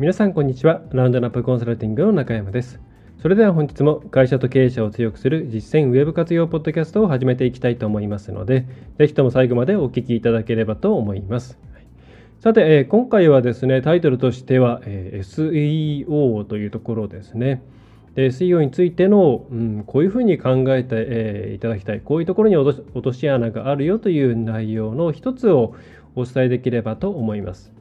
皆さんこんにちはラウンドナップコンサルティングの中山ですそれでは本日も会社と経営者を強くする実践ウェブ活用ポッドキャストを始めていきたいと思いますので、ぜひとも最後までお聞きいただければと思います。さて、えー、今回はですね、タイトルとしては、えー、SEO というところですね。で SEO についての、うん、こういうふうに考えて、えー、いただきたい、こういうところに落とし穴があるよという内容の一つをお伝えできればと思います。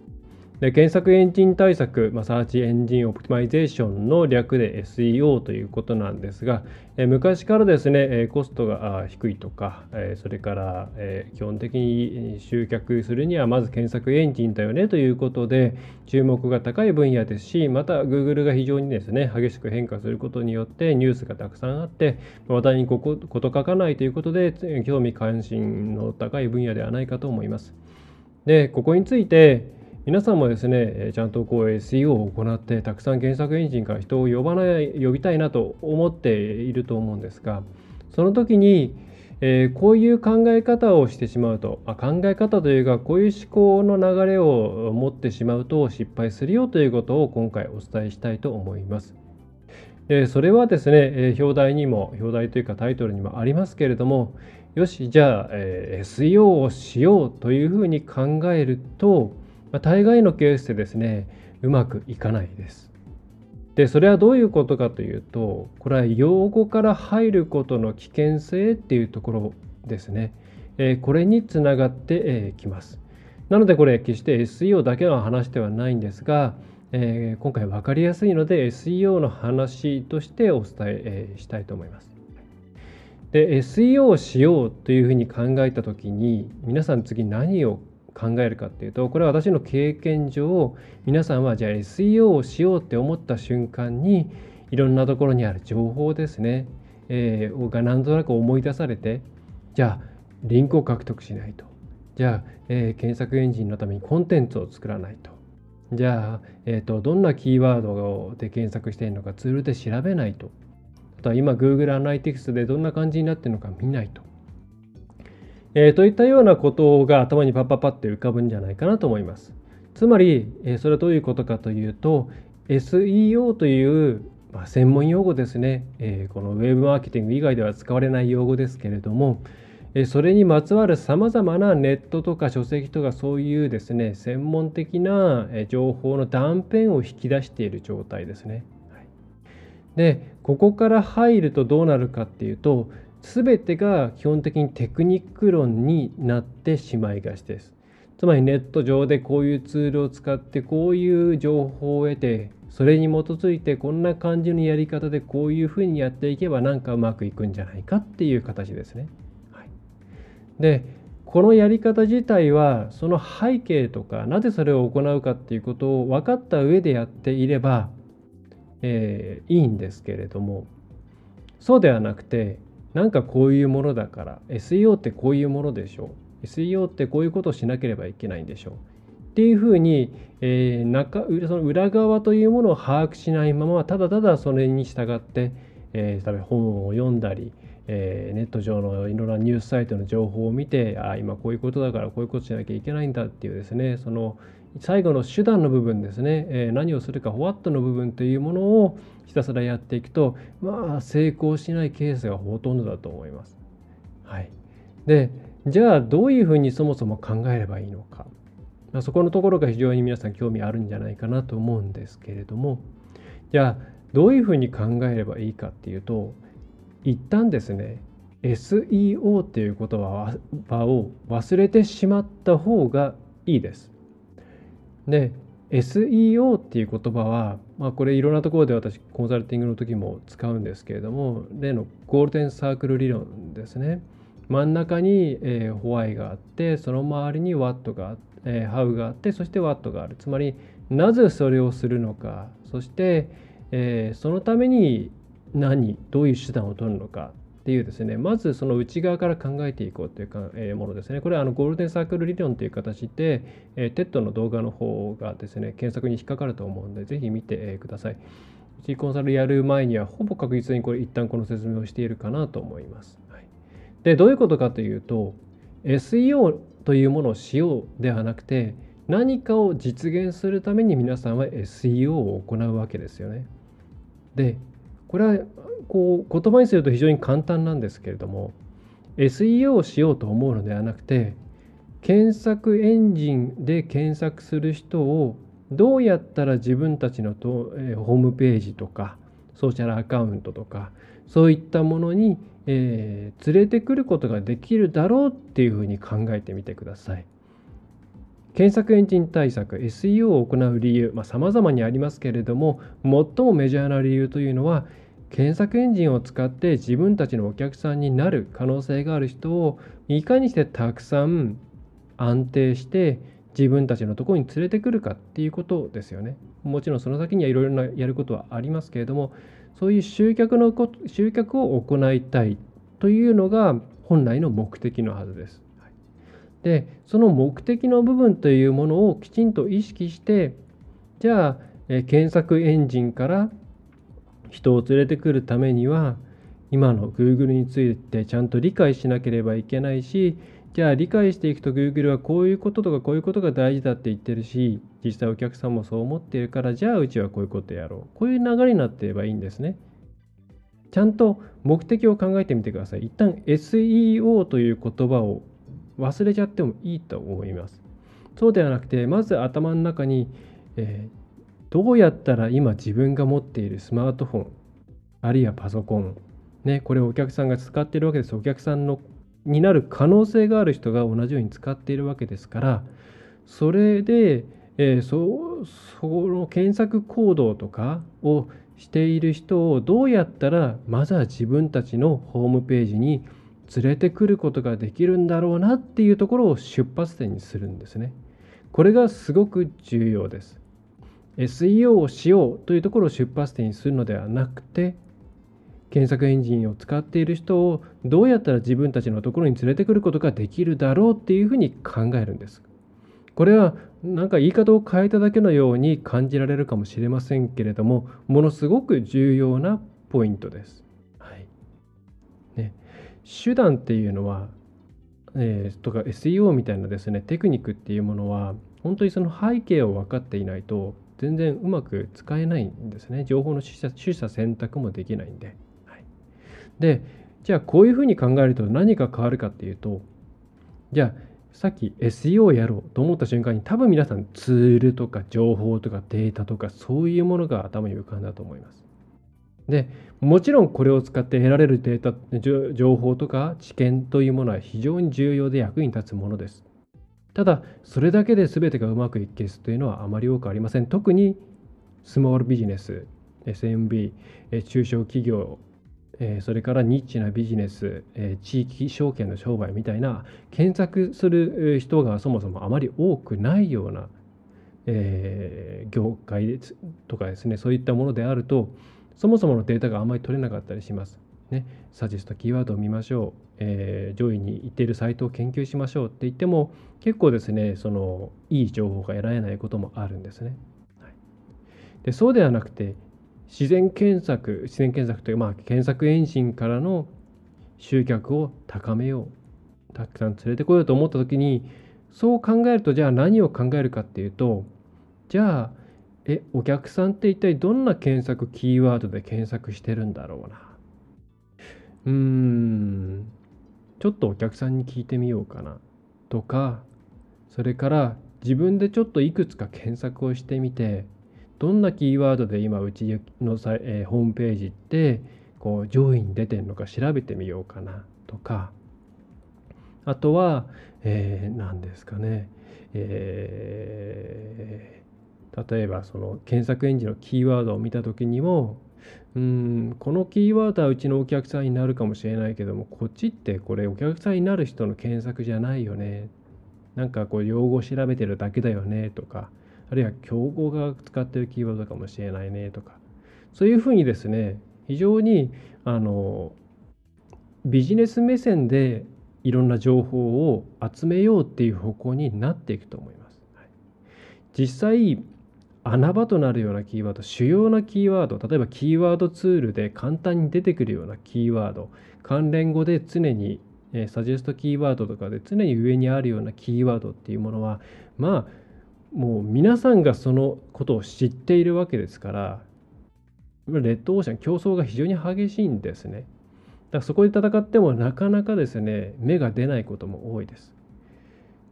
で検索エンジン対策、まあ、 Search Engine Optimization の略で SEO ということなんですが、え昔からですね、コストが低いとか、えそれから、え基本的に集客するにはまず検索エンジンだよねということで注目が高い分野ですし、また Google が非常にですね、激しく変化することによってニュースがたくさんあって、話題にここと書かないということで興味関心の高い分野ではないかと思います。で、ここについて、皆さんもですね、ちゃんとこう SEO を行ってたくさん検索エンジンから人を呼ばない呼びたいなと思っていると思うんですが、その時に、えー、こういう考え方をしてしまうと、あ、考え方というかこういう思考の流れを持ってしまうと失敗するよということを今回お伝えしたいと思います。でそれはですね、え表題にも表題というかタイトルにもありますけれどもよしじゃあ、え、SEO をしようというふうに考えるとまあ、大概のケースでですねうまくいかないです。でそれはどういうことかというとこれは用語から入ることの危険性っていうところですね。えー、これにつながってき、えー、ます。なのでこれ決して SEO だけの話ではないんですが、えー、今回分かりやすいので SEO の話としてお伝えしたいと思います。で SEO をしようというふうに考えた時に皆さん次何を考えるかっていうとこれは私の経験上皆さんはじゃあ SEO をしようって思った瞬間にいろんなところにある情報ですね、えー、がなんとなく思い出されてじゃあリンクを獲得しないと。じゃあ、えー、検索エンジンのためにコンテンツを作らないと。じゃあ、えーと、どんなキーワードで検索しているのかツールで調べないと。あとは今 Google アナリティクスでどんな感じになっているのか見ないと。えー、といったようなことが頭にパッパッパって浮かぶんじゃないかなと思います。つまり、えー、それはどういうことかというと SEO という、まあ、専門用語ですね、えー、このウェブマーケティング以外では使われない用語ですけれども、えそれにまつわるさまざまなネットとか書籍とかそういうですね専門的な情報の断片を引き出している状態ですね。はい、でここから入るとどうなるかっていうと全てが基本的にテクニック論になってしまいがちです。つまりネット上でこういうツールを使ってこういう情報を得てそれに基づいてこんな感じのやり方でこういうふうにやっていけばなんかうまくいくんじゃないかっていう形ですね。はい、でこのやり方自体はその背景とかなぜそれを行うかっていうことを分かった上でやっていれば、えー、いいんですけれどもそうではなくてなんかこういうものだから SEO ってこういうものでしょう。SEO ってこういうことをしなければいけないんでしょう。っていうふうに、えー、中その裏側というものを把握しないままただただそれに従って、えー、例えば本を読んだり、えー、ネット上のいろんなニュースサイトの情報を見てあ今こういうことだからこういうことしなきゃいけないんだっていうですねその最後の手段の部分ですね、え、何をするか、ホワットの部分というものをひたすらやっていくと、まあ、成功しないケースがほとんどだと思います。はい。で、じゃあ、どういうふうにそもそも考えればいいのか。まあ、そこのところが非常に皆さん興味あるんじゃないかなと思うんですけれども、じゃあ、どういうふうに考えればいいかっていうと、一旦ですね、SEO っていう言葉を忘れてしまった方がいいです。で SEO っていう言葉は、まあ、これいろんなところで私コンサルティングの時も使うんですけれども例のゴールデンサークル理論ですね。真ん中に、えー、 Why があってその周りにワットがあって、えー、 How があってそしてワットがある。つまり、なぜそれをするのか。そして、えー、そのために何どういう手段を取るのか。っていうですねまずその内側から考えていこうというか、えー、ものですね。これはあのゴールデンサークル理論という形で、えー、 TED の動画の方がですね検索に引っかかると思うのでぜひ見て、ください。うちコンサルやる前にはほぼ確実にこれ一旦この説明をしているかなと思います、はい、でどういうことかというと SEO というものをしようではなくて何かを実現するために皆さんは SEO を行うわけですよね。でこれはこう言葉にすると非常に簡単なんですけれども SEO をしようと思うのではなくて検索エンジンで検索する人をどうやったら自分たちのと、え、ホームページとかソーシャルアカウントとかそういったものに、えー、連れてくることができるだろうっていうふうに考えてみてください。検索エンジン対策 SEO を行う理由さまざ、まにありますけれども最もメジャーな理由というのは検索エンジンを使って自分たちのお客さんになる可能性がある人をいかにしてたくさん安定して自分たちのところに連れてくるかっていうことですよね。もちろんその先にはいろいろなやることはありますけれどもそういう集客の集客を行いたいというのが本来の目的のはずです。でその目的の部分というものをきちんと意識してじゃあ、え検索エンジンから人を連れてくるためには今の Google についてちゃんと理解しなければいけないしじゃあ理解していくと Google はこういうこととかこういうことが大事だって言ってるし実際お客さんもそう思っているからじゃあうちはこういうことやろう。こういう流れになっていればいいんですね。ちゃんと目的を考えてみてください。一旦 SEO という言葉を忘れちゃってもいいと思います。そうではなくて、まず頭の中に、えー、どうやったら今自分が持っているスマートフォン、あるいはパソコン、ね、これをお客さんが使っているわけです。お客さんのになる可能性がある人が同じように使っているわけですから、それで、えー、そその検索行動とかをしている人をどうやったらまずは自分たちのホームページに連れてくることができるんだろうなっていうところを出発点にするんですね。これがすごく重要です。SEO をしようというところを出発点にするのではなくて検索エンジンを使っている人をどうやったら自分たちのところに連れてくることができるだろうっていうふうに考えるんです。これはなんか言い方を変えただけのように感じられるかもしれませんけれどもものすごく重要なポイントです。手段っていうのは、えー、とか SEO みたいなですねテクニックっていうものは本当にその背景を分かっていないと全然うまく使えないんですね。情報の取捨取捨選択もできないんで、はい、でじゃあこういうふうに考えると何が変わるかっていうとじゃあさっき SEO をやろうと思った瞬間に多分皆さんツールとか情報とかデータとかそういうものが頭に浮かんだと思います。でもちろんこれを使って得られるデータ情報とか知見というものは非常に重要で役に立つものです。ただそれだけで全てがうまくいくケースというのはあまり多くありません。特にスモールビジネス SMB 中小企業それからニッチなビジネス地域証券の商売みたいな検索する人がそもそもあまり多くないような業界とかですねそういったものであるとそもそものデータがあまり取れなかったりします。ね、サジェストキーワードを見ましょう、えー、上位に行っているサイトを研究しましょうって言っても結構ですねそのいい情報が得られないこともあるんですね。はい、でそうではなくて自然検索自然検索という、まあ、検索エンジンからの集客を高めようたくさん連れてこようと思った時にそう考えるとじゃあ何を考えるかっていうとじゃあえお客さんって一体どんな検索キーワードで検索してるんだろうな？うーん。ちょっとお客さんに聞いてみようかな。とかそれから自分でちょっといくつか検索をしてみてどんなキーワードで今うちのさ、えー、ホームページってこう上位に出てるのか調べてみようかな。とか。あとは、えー、何ですかね、えー例えばその検索エンジンのキーワードを見た時にもうんこのキーワードはうちのお客さんになるかもしれないけどもこっちってこれお客さんになる人の検索じゃないよね。なんかこう用語を調べてるだけだよねとかあるいは競合が使ってるキーワードかもしれないねとか。そういうふうにですね非常にあのビジネス目線でいろんな情報を集めようっていう方向になっていくと思います。はい、実際穴場となるようなキーワード主要なキーワード例えばキーワードツールで簡単に出てくるようなキーワード関連語で常にえサジェストキーワードとかで常に上にあるようなキーワードっていうものはまあもう皆さんがそのことを知っているわけですからレッドオーシャン競争が非常に激しいんですね。だからそこで戦ってもなかなかですね芽が出ないことも多いです。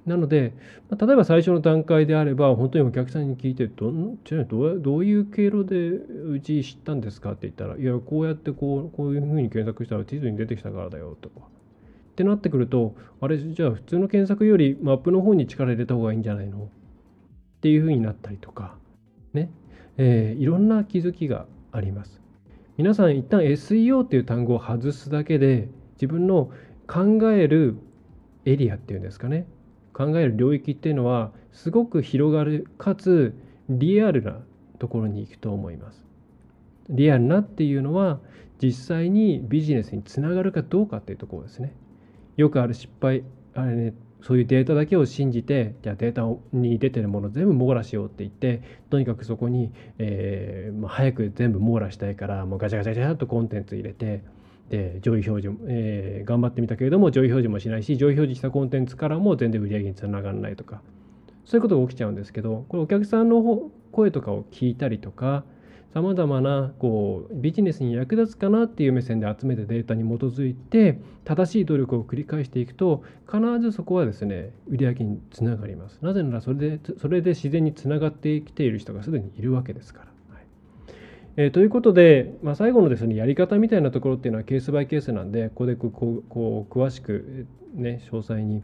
なので、ま例えば最初の段階であれば本当にお客さんに聞いてどんどどういう経路でうち知ったんですかって言ったらいやこうやってこうこういうふうに検索したら地図に出てきたからだよとか。ってなってくるとあれじゃあ普通の検索よりマップの方に力入れた方がいいんじゃないの？っていうふうになったりとかね、えー、いろんな気づきがあります。皆さん一旦 SEO っていう単語を外すだけで自分の考えるエリアっていうんですかね。考える領域っていうのはすごく広がるかつリアルなところに行くと思います。リアルなっていうのは実際にビジネスにつながるかどうかっていうところですね。よくある失敗あれねそういうデータだけを信じてじゃあデータに出てるもの全部網羅しようって言ってとにかくそこに、えーまあ、早く全部網羅したいからもうガチャガチャガチャっとコンテンツ入れてで上位表示も、えー、頑張ってみたけれども上位表示もしないし上位表示したコンテンツからも全然売り上げにつながらないとかそういうことが起きちゃうんですけどこれお客さんの声とかを聞いたりとかさまざまなこうビジネスに役立つかなっていう目線で集めたデータに基づいて正しい努力を繰り返していくと必ずそこはですね売上につながりますなぜならそれでそれで自然につながってきている人がすでにいるわけですから。えー、ということで、まあ、最後のですねやり方みたいなところっていうのはケースバイケースなんでここでこうこう詳しく、ね、詳細に、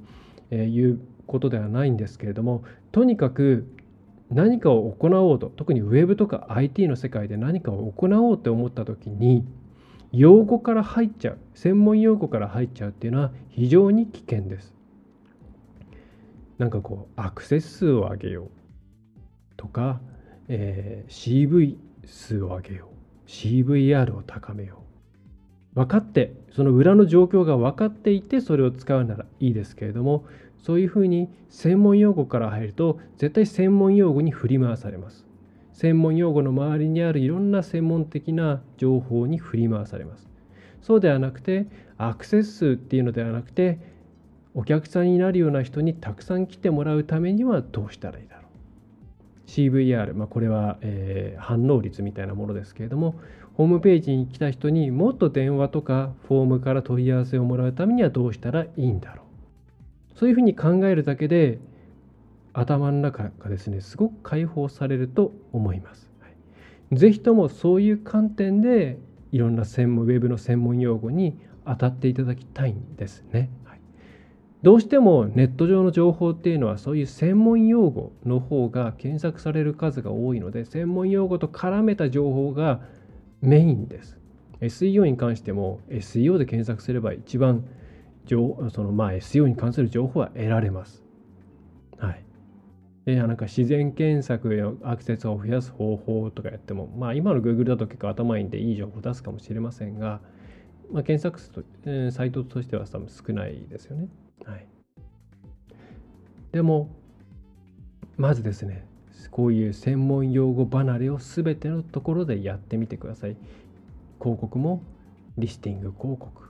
え言うことではないんですけれどもとにかく何かを行おうと特にウェブとか IT の世界で何かを行おうって思った時に用語から入っちゃう専門用語から入っちゃうっていうのは非常に危険です。なんかこうアクセス数を上げようとか、えー、CV 数を上げよう CVR を高めよう分かってその裏の状況が分かっていてそれを使うならいいですけれどもそういうふうに専門用語から入ると絶対専門用語に振り回されます。専門用語の周りにあるいろんな専門的な情報に振り回されます。そうではなくてアクセス数っていうのではなくてお客さんになるような人にたくさん来てもらうためにはどうしたらいいだろう CVR、まあ、これは、えー、反応率みたいなものですけれどもホームページに来た人にもっと電話とかフォームから問い合わせをもらうためにはどうしたらいいんだろうそういうふうに考えるだけで頭の中がですねすごく解放されると思います。はい、ぜひともそういう観点でいろんな専門ウェブの専門用語に当たっていただきたいんですね。どうしてもネット上の情報っていうのはそういう専門用語の方が検索される数が多いので専門用語と絡めた情報がメインです。SEO に関しても SEO で検索すれば一番そのまあ SEO に関する情報は得られます。はい。で、なんか自然検索へのアクセスを増やす方法とかやっても、まあ今の Google だと結構頭いいんでいい情報を出すかもしれませんが、まあ、検索数と、サイトとしては多分少ないですよね。はい。でも、まずですね、こういう専門用語離れを全てのところでやってみてください。広告もリスティング広告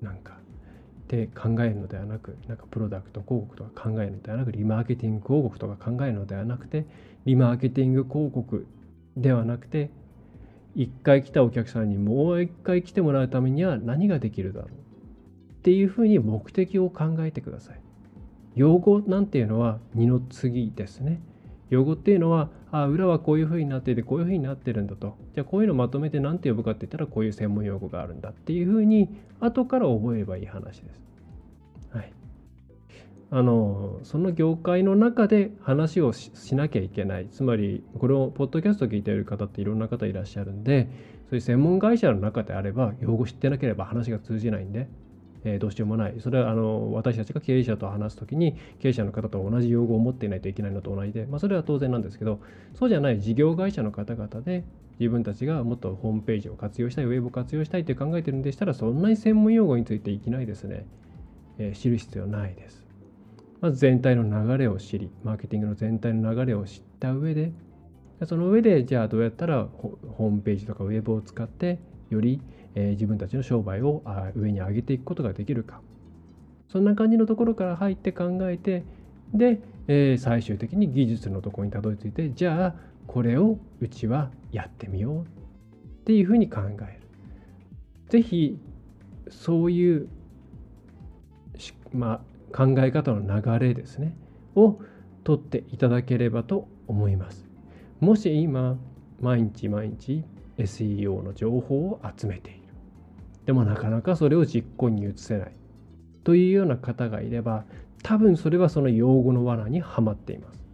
なんかって考えるのではなくなんかプロダクト広告とか考えるのではなくリマーケティング広告とか考えるのではなくてリマーケティング広告ではなくて1回来たお客さんにもう1回来てもらうためには何ができるだろうっていうふうに目的を考えてください。用語なんていうのは二の次ですね。用語っていうのはあ裏はこういうふうになっていてこういうふうになってるんだとじゃあこういうのまとめて何て呼ぶかって言ったらこういう専門用語があるんだっていうふうに後から覚えればいい話です。はい、あのその業界の中で話をしなきゃいけないつまりこれをポッドキャスト聞いている方っていろんな方いらっしゃるんでそういう専門会社の中であれば用語知ってなければ話が通じないんでえー、どうしようもない。それはあの私たちが経営者と話すときに経営者の方と同じ用語を持っていないといけないのと同じで、まあ、それは当然なんですけど、そうじゃない事業会社の方々で自分たちがもっとホームページを活用したい、ウェブを活用したいって考えてるんでしたら、そんなに専門用語についていきなりですね、えー、知る必要ないです。まず全体の流れを知り、マーケティングの全体の流れを知った上で、その上で、じゃあどうやったらホームページとかウェブを使って、より、え、自分たちの商売を上に上げていくことができるか。そんな感じのところから入って考えて、で、え、最終的に技術のところにたどり着いて、じゃあこれをうちはやってみようっていうふうに考える。ぜひそういうまあ、考え方の流れですねを取っていただければと思います。もし今毎日毎日 SEO の情報を集めている。でもなかなかそれを実行に移せないというような方がいれば多分それはその用語の罠にはまっています。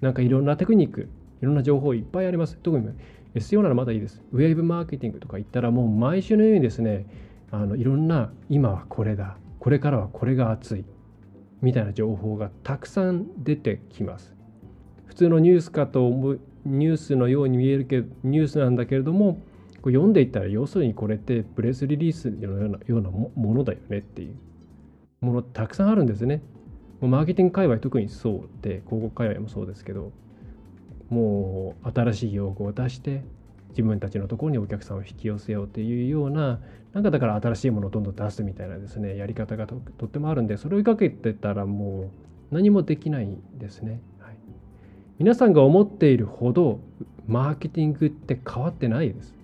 なんかいろんなテクニック、いろんな情報いっぱいあります。特に SEO ならまだいいです。ウェブマーケティングとか言ったらもう毎週のようにですね、あのいろんな今はこれだ、これからはこれが熱いみたいな情報がたくさん出てきます。普通のニュースかと思うニュースのように見えるけどニュースなんだけれどもこう読んでいったら要するにこれってプレスリリースのようなようなものだよねっていうものたくさんあるんですね。もうマーケティング界隈特にそうで広告界隈もそうですけどもう新しい用語を出して自分たちのところにお客さんを引き寄せようっていうようななんかだから新しいものをどんどん出すみたいなですねやり方がとってもあるんでそれを追いかけてたらもう何もできないですね、はい、皆さんが思っているほどマーケティングって変わってないです。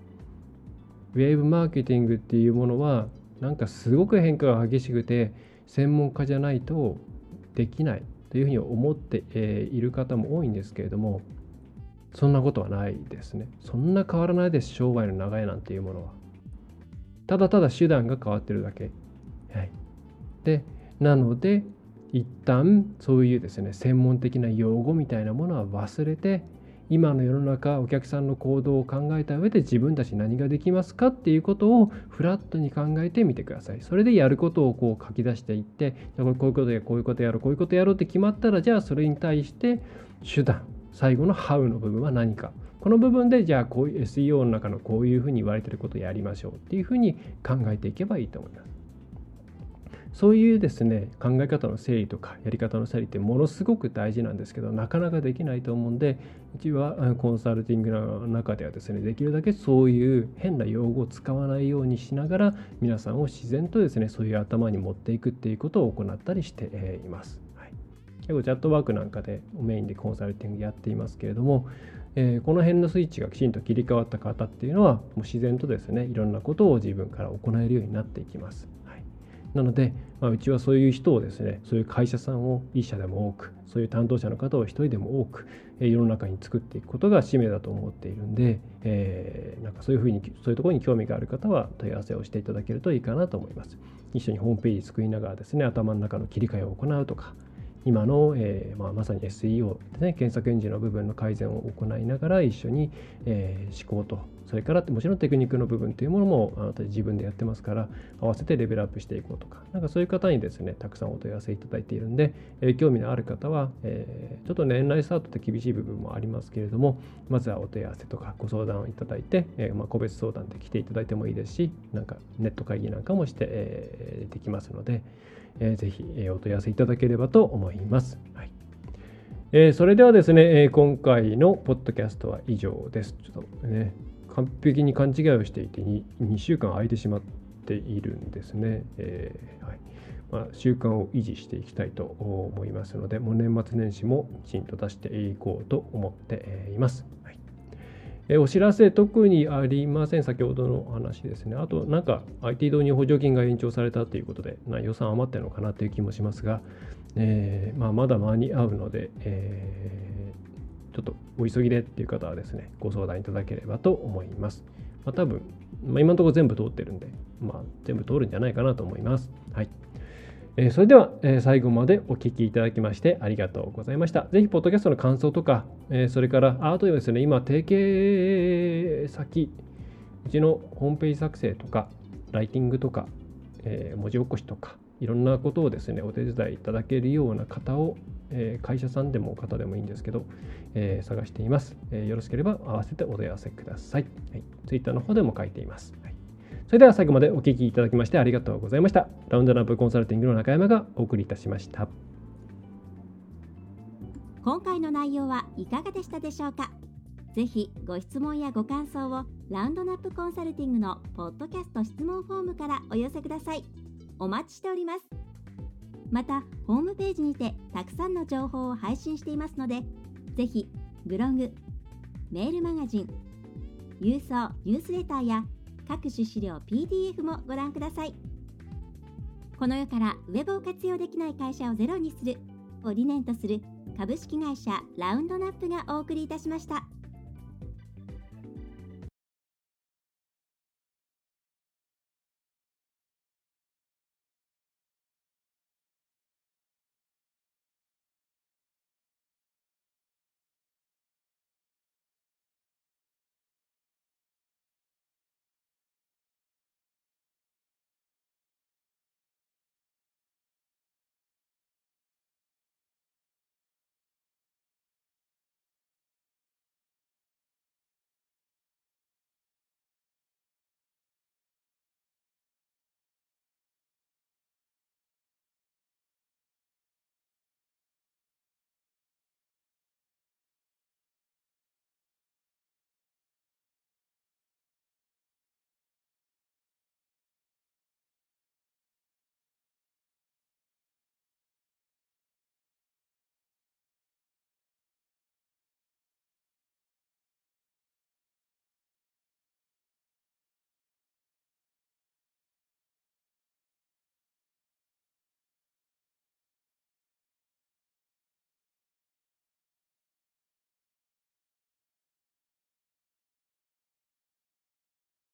ウェーブマーケティングっていうものはなんかすごく変化が激しくて専門家じゃないとできないというふうに思っている方も多いんですけれどもそんなことはないですね。そんな変わらないです、商売の流れなんていうものは。ただただ手段が変わってるだけ。はい、で、なので、一旦そういうですね、専門的な用語みたいなものは忘れて、今の世の中お客さんの行動を考えた上で自分たち何ができますかっていうことをフラットに考えてみてください。それでやることをこう書き出していってこういうことやこういうことやろうこういうことやろうって決まったらじゃあそれに対して手段最後の How の部分は何かこの部分でじゃあこういう SEO の中のこういうふうに言われてることをやりましょうっていうふうに考えていけばいいと思います。そういうですね考え方の整理とかやり方の整理ってものすごく大事なんですけどなかなかできないと思うんでうちはコンサルティングの中ではですねできるだけそういう変な用語を使わないようにしながら皆さんを自然とですねそういう頭に持っていくっていうことを行ったりしています。結構チャットワークなんかでメインでコンサルティングやっていますけれども、えー、この辺のスイッチがきちんと切り替わった方っていうのはもう自然とですねいろんなことを自分から行えるようになっていきます。なので、まあ、うちはそういう人をですねそういう会社さんを1社でも多くそういう担当者の方を1人でも多く、世の中に作っていくことが使命だと思っているんで、えー、なんかそういうふうにそういうところに興味がある方は問い合わせをしていただけるといいかなと思います。一緒にホームページ作りながらですね頭の中の切り替えを行うとか今の、えーまあ、まさに SEO ですね検索エンジンの部分の改善を行いながら一緒に、えー、思考とそれからもちろんテクニックの部分というものもあなた自分でやってますから合わせてレベルアップしていこうとかなんかそういう方にですねたくさんお問い合わせいただいているんで、え、興味のある方は、え、ちょっと年内スタートって厳しい部分もありますけれどもまずはお問い合わせとかご相談をいただいて、えま、個別相談で来ていただいてもいいですしなんかネット会議なんかもして、えー、できますので、えー、ぜひ、えお問い合わせいただければと思います。はいえー、それではですね、え、今回のポッドキャストは以上です。ちょっとね、完璧に勘違いをしていて 2, 2週間空いてしまっているんですね。えー、はいまあ、習慣を維持していきたいと思いますので、もう年末年始もきちんと出していこうと思っています。はいえお知らせ特にありません。先ほどの話ですね。あと、なんか IT 導入補助金が延長されたということで、な予算余ってるのかなという気もしますが、えー、まあ、まだ間に合うので、えー、ちょっとお急ぎでっていう方はですね、ご相談いただければと思います。まあ、多分、まあ、今のところ全部通ってるんで、まあ、全部通るんじゃないかなと思います。はい。えそれでは、え最後までお聴きいただきましてありがとうございました。ぜひ、ポッドキャストの感想とか、えそれから、あとですね、今、提携先、うちのホームページ作成とか、ライティングとか、え、文字起こしとかいろんなことをですねお手伝いいただけるような方を、えー、会社さんでも方でもいいんですけど、えー、探しています、えよろしければ合わせてお問い合わせください、はい、Twitter の方でも書いています、はい、それでは最後までお聴きいただきましてありがとうございました。ラウンドランプコンサルティングの中山がお送りいたしました。今回の内容はいかがでしたでしょうか？ぜひご質問やご感想をラウンドナップコンサルティングのポッドキャスト質問フォームからお寄せください。お待ちしております。また、ホームページにてたくさんの情報を配信していますので、ぜひブログ、メールマガジン、郵送ニュースレターや各種資料 PDF もご覧ください。この世からウェブを活用できない会社をゼロにするを理念とする株式会社ラウンドナップがお送りいたしました。